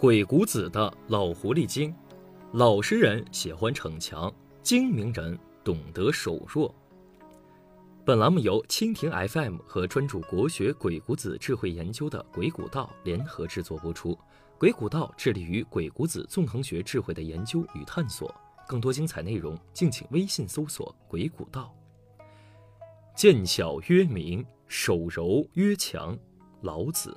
鬼谷子的老狐狸精，老实人喜欢逞强，精明人懂得守弱。本栏目由蜻蜓 FM 和专注国学鬼谷子智慧研究的鬼谷道联合制作播出。鬼谷道致力于鬼谷子纵横学智慧的研究与探索。更多精彩内容，敬请微信搜索“鬼谷道”。见小曰明，手柔曰强。老子。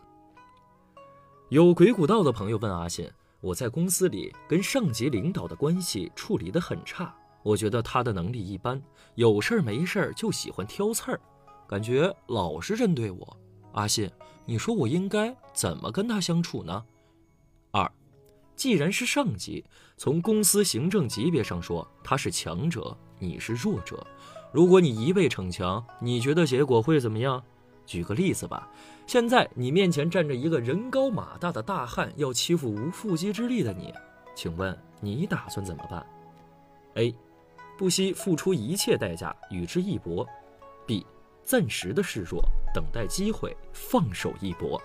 有鬼谷道的朋友问阿信：“我在公司里跟上级领导的关系处理得很差，我觉得他的能力一般，有事儿没事儿就喜欢挑刺儿，感觉老是针对我。阿信，你说我应该怎么跟他相处呢？”二。既然是上级，从公司行政级别上说，他是强者，你是弱者。如果你一味逞强，你觉得结果会怎么样？举个例子吧，现在你面前站着一个人高马大的大汉，要欺负无缚鸡之力的你，请问你打算怎么办？A. 不惜付出一切代价与之一搏；B. 暂时的示弱，等待机会放手一搏。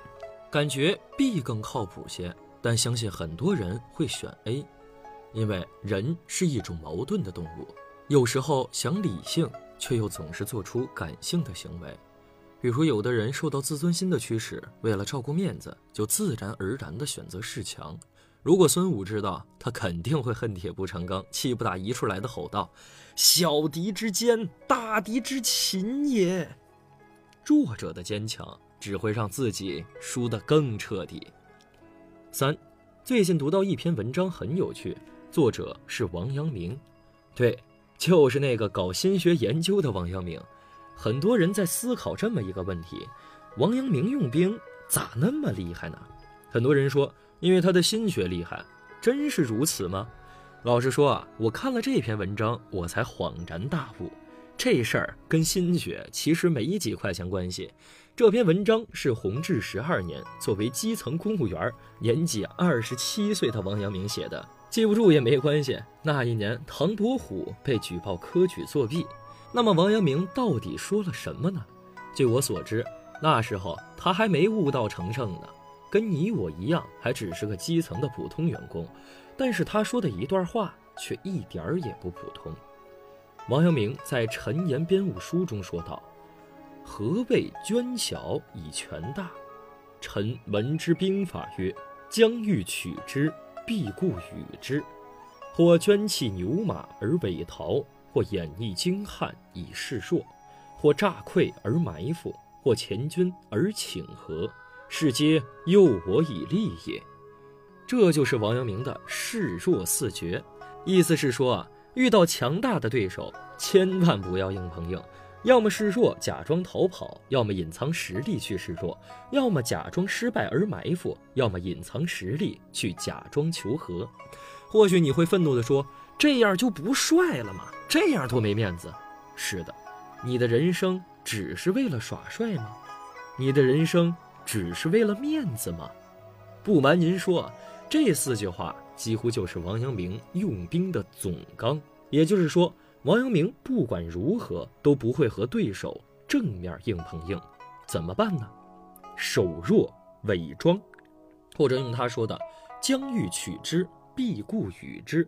感觉 B 更靠谱些。但相信很多人会选 A，因为人是一种矛盾的动物，有时候想理性，却又总是做出感性的行为。比如，有的人受到自尊心的驱使，为了照顾面子，就自然而然地选择恃强。如果孙武知道，他肯定会恨铁不成钢，气不打一处来的吼道：“小敌之坚，大敌之擒也。”弱者的坚强只会让自己输得更彻底。三，最近读到一篇文章很有趣，作者是王阳明，对，就是那个搞心学研究的王阳明。很多人在思考这么一个问题：王阳明用兵咋那么厉害呢？很多人说，因为他的心学厉害，真是如此吗？老实说啊，我看了这篇文章，我才恍然大悟，这事儿跟心学其实没几块钱关系。这篇文章是弘治十二年，作为基层公务员、年仅二十七岁的王阳明写的。记不住也没关系。那一年，唐伯虎被举报科举作弊，那么王阳明到底说了什么呢？据我所知，那时候他还没悟道成圣呢，跟你我一样，还只是个基层的普通员工。但是他说的一段话却一点儿也不普通。王阳明在《陈言编务书》中说道。何谓捐小以权大？臣闻之兵法曰：将欲取之，必固与之。或捐弃牛马而伪逃，或掩匿精悍以示弱，或诈溃而埋伏，或前军而请和，是皆诱我以利也。这就是王阳明的示弱四绝，意思是说啊，遇到强大的对手，千万不要硬碰硬。要么示弱，假装逃跑；要么隐藏实力去示弱；要么假装失败而埋伏；要么隐藏实力去假装求和。或许你会愤怒地说：“这样就不帅了吗？这样多没面子。”是的，你的人生只是为了耍帅吗？你的人生只是为了面子吗？不瞒您说，这四句话几乎就是王阳明用兵的总纲。也就是说。王阳明不管如何都不会和对手正面硬碰硬，怎么办呢？守弱伪装，或者用他说的“将欲取之，必固与之”，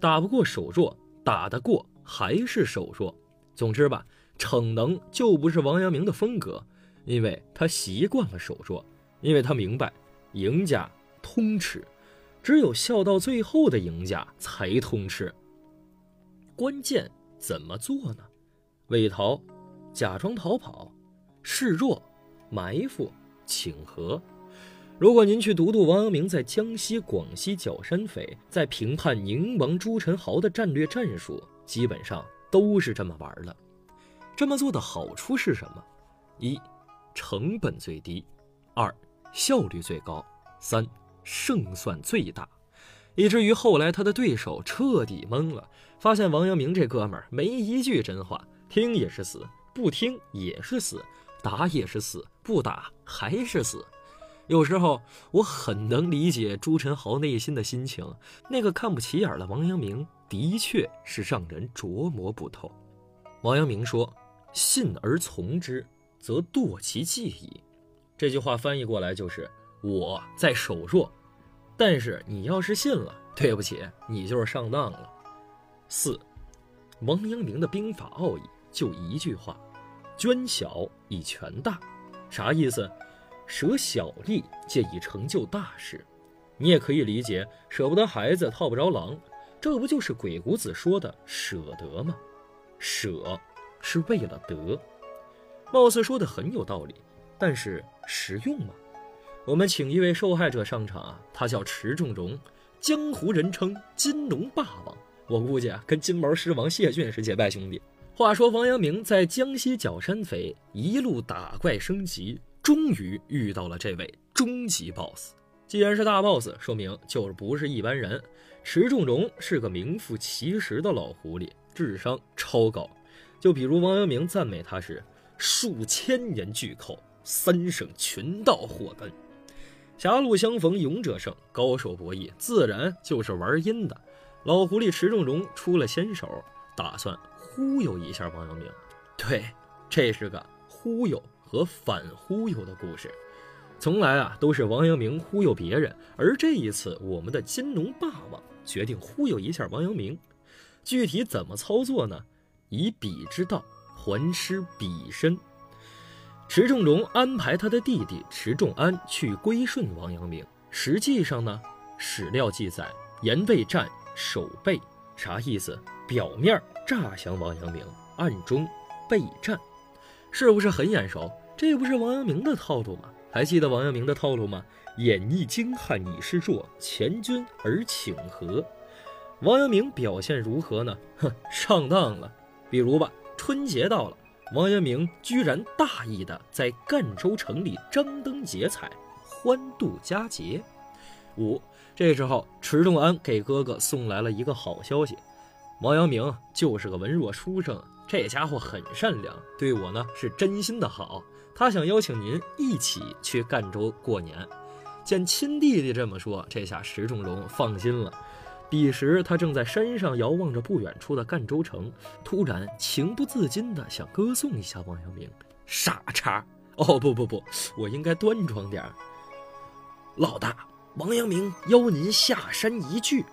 打不过守弱，打得过还是守弱。总之吧，逞能就不是王阳明的风格，因为他习惯了守弱，因为他明白赢家通吃，只有笑到最后的赢家才通吃。关键怎么做呢？伪逃、假装逃跑、示弱、埋伏、请和。如果您去读读王阳明在江西、广西剿山匪，在评判宁王朱宸濠的战略战术，基本上都是这么玩的。这么做的好处是什么？一、成本最低；二、效率最高；三、胜算最大。以至于后来他的对手彻底懵了，发现王阳明这哥们儿没一句真话，听也是死，不听也是死，打也是死，不打还是死。有时候我很能理解朱宸濠内心的心情，那个看不起眼的王阳明的确是让人琢磨不透。王阳明说：“信而从之，则堕其计矣。”这句话翻译过来就是我在守弱。但是你要是信了，对不起，你就是上当了。四，王阳明的兵法奥义就一句话：捐小以全大。啥意思？舍小利，借以成就大事。你也可以理解，舍不得孩子套不着狼，这不就是鬼谷子说的舍得吗？舍是为了得，貌似说的很有道理，但是实用吗？我们请一位受害者上场啊，他叫池仲荣，江湖人称金龙霸王。我估计啊，跟金毛狮王谢逊是结拜兄弟。话说王阳明在江西剿山匪一路打怪升级，终于遇到了这位终极 BOSS。既然是大 boss，说明就是不是一般人。池仲荣是个名副其实的老狐狸，智商超高。就比如王阳明赞美他是数千年巨寇，三省群盗祸根。狭路相逢勇者胜，高手博弈自然就是玩阴的。老狐狸池仲荣出了先手，打算忽悠一下王阳明。对，这是个忽悠和反忽悠的故事。从来啊都是王阳明忽悠别人，而这一次我们的金龙霸王决定忽悠一下王阳明。具体怎么操作呢？以彼之道还施彼身。池仲荣安排他的弟弟池仲安去归顺王阳明。实际上呢，史料记载言未战守备，啥意思？表面诈降王阳明，暗中备战，是不是很眼熟？这不是王阳明的套路吗？还记得王阳明的套路吗？演绎精悍以示弱，前军而请和。王阳明表现如何呢？哼，上当了。比如吧，春节到了，王阳明居然大意的在赣州城里张灯结彩，欢度佳节。五，这时候池仲安给哥哥送来了一个好消息：王阳明就是个文弱书生，这家伙很善良，对我呢是真心的好。他想邀请您一起去赣州过年，见亲弟弟这么说，这下石仲荣放心了。彼时他正在山上遥望着不远处的赣州城，突然情不自禁地想歌颂一下王阳明。傻叉！哦不不不，我应该端庄点。老大，王阳明邀您下山一聚。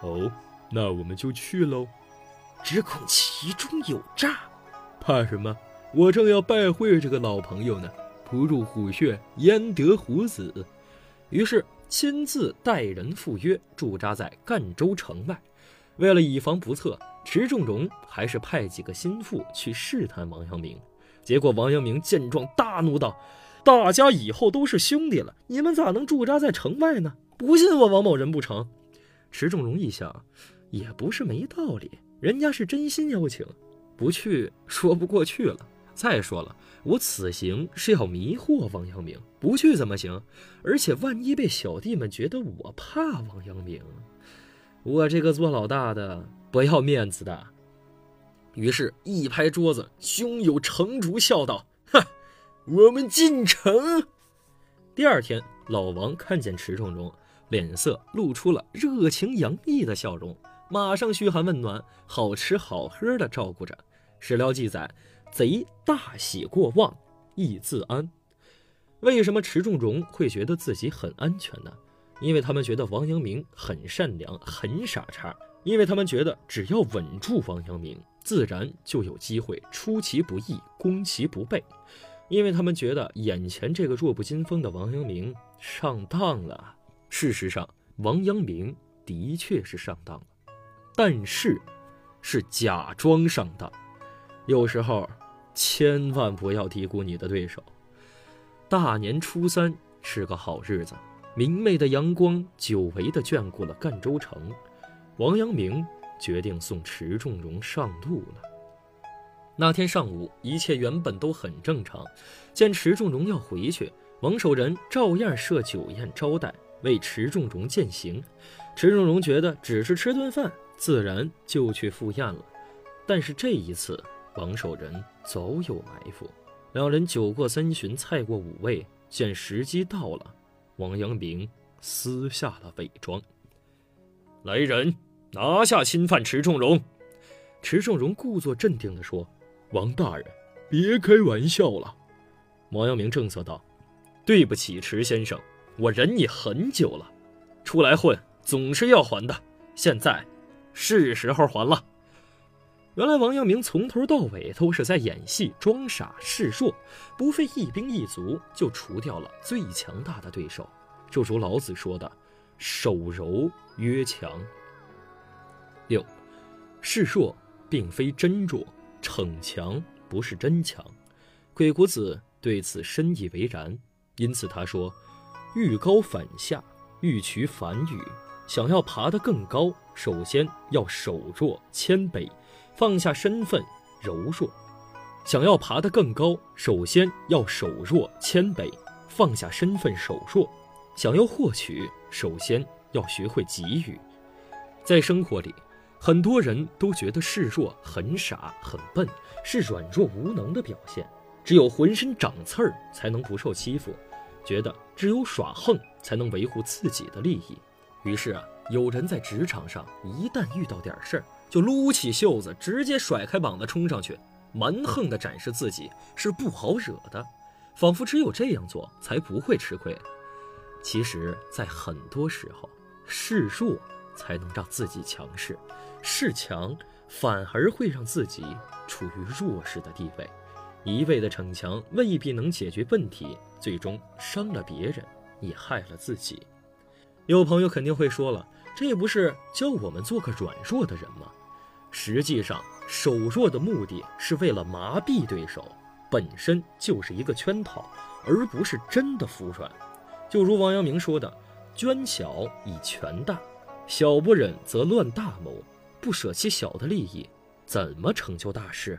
哦，那我们就去喽。只恐其中有诈。怕什么？我正要拜会这个老朋友呢，不入虎穴，焉得虎子？于是亲自带人赴约，驻扎在赣州城外。为了以防不测，池仲荣还是派几个心腹去试探王阳明。结果王阳明见状大怒道：“大家以后都是兄弟了，你们咋能驻扎在城外呢？不信我王某人不成？”池仲荣一想，也不是没道理，人家是真心邀请，不去说不过去了。再说了，我此行是要迷惑王阳明，不去怎么行？而且万一被小弟们觉得我怕王阳明，我这个做老大的不要面子的。于是，一拍桌子，胸有成竹，笑道：“哼，我们进城。”第二天，老王看见池仲中，脸色露出了热情洋溢的笑容，马上嘘寒问暖，好吃好喝的照顾着。史料记载。贼大喜过望，亦自安。为什么池仲荣会觉得自己很安全呢？因为他们觉得王阳明很善良，很傻叉。因为他们觉得只要稳住王阳明，自然就有机会出其不意，攻其不备。因为他们觉得眼前这个弱不禁风的王阳明上当了。事实上，王阳明的确是上当了，但是是假装上当。有时候。千万不要低估你的对手。大年初三是个好日子，明媚的阳光久违地眷顾了赣州城。王阳明决定送池仲荣上路了。那天上午，一切原本都很正常。见池仲荣要回去，王守仁照样设酒宴招待，为池仲荣饯行。池仲荣觉得只是吃顿饭，自然就去赴宴了。但是这一次。王守仁早有埋伏，两人酒过三巡，菜过五味，见时机到了，王阳明撕下了伪装。来人，拿下侵犯池仲荣。池仲荣故作镇定地说：“王大人，别开玩笑了。”王阳明正色道：“对不起，池先生，我忍你很久了。”出来混总是要还的，现在是时候还了。原来王阳明从头到尾都是在演戏、装傻示弱，不费一兵一卒就除掉了最强大的对手。就如老子说的：“手柔曰强。”六，示弱并非真弱，逞强不是真强。鬼谷子对此深以为然，因此他说：“欲高反下，欲取反与。想要爬得更高，首先要守弱谦卑。”放下身份，柔弱；想要爬得更高，首先要守弱谦卑；放下身份，守弱；想要获取，首先要学会给予。在生活里，很多人都觉得示弱很傻很笨，是软弱无能的表现。只有浑身长刺儿才能不受欺负，觉得只有耍横才能维护自己的利益。于是啊，有人在职场上一旦遇到点事儿，就撸起袖子，直接甩开膀子冲上去，蛮横地展示自己是不好惹的，仿佛只有这样做才不会吃亏。其实，在很多时候，示弱才能让自己强势，示强反而会让自己处于弱势的地位。一味的逞强未必能解决问题，最终伤了别人，也害了自己。有朋友肯定会说了，这不是教我们做个软弱的人吗？实际上，守弱的目的是为了麻痹对手，本身就是一个圈套，而不是真的服软。就如王阳明说的：“捐小以权大，小不忍则乱大谋。不舍弃小的利益，怎么成就大事？”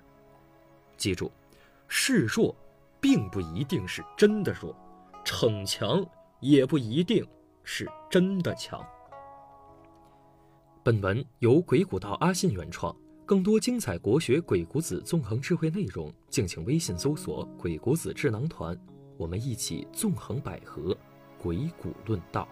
记住，示弱，并不一定是真的弱；逞强，也不一定是真的强。本文由鬼谷道阿信原创，更多精彩国学《鬼谷子》纵横智慧内容，敬请微信搜索“鬼谷子智囊团”，我们一起纵横捭阖，鬼谷论道。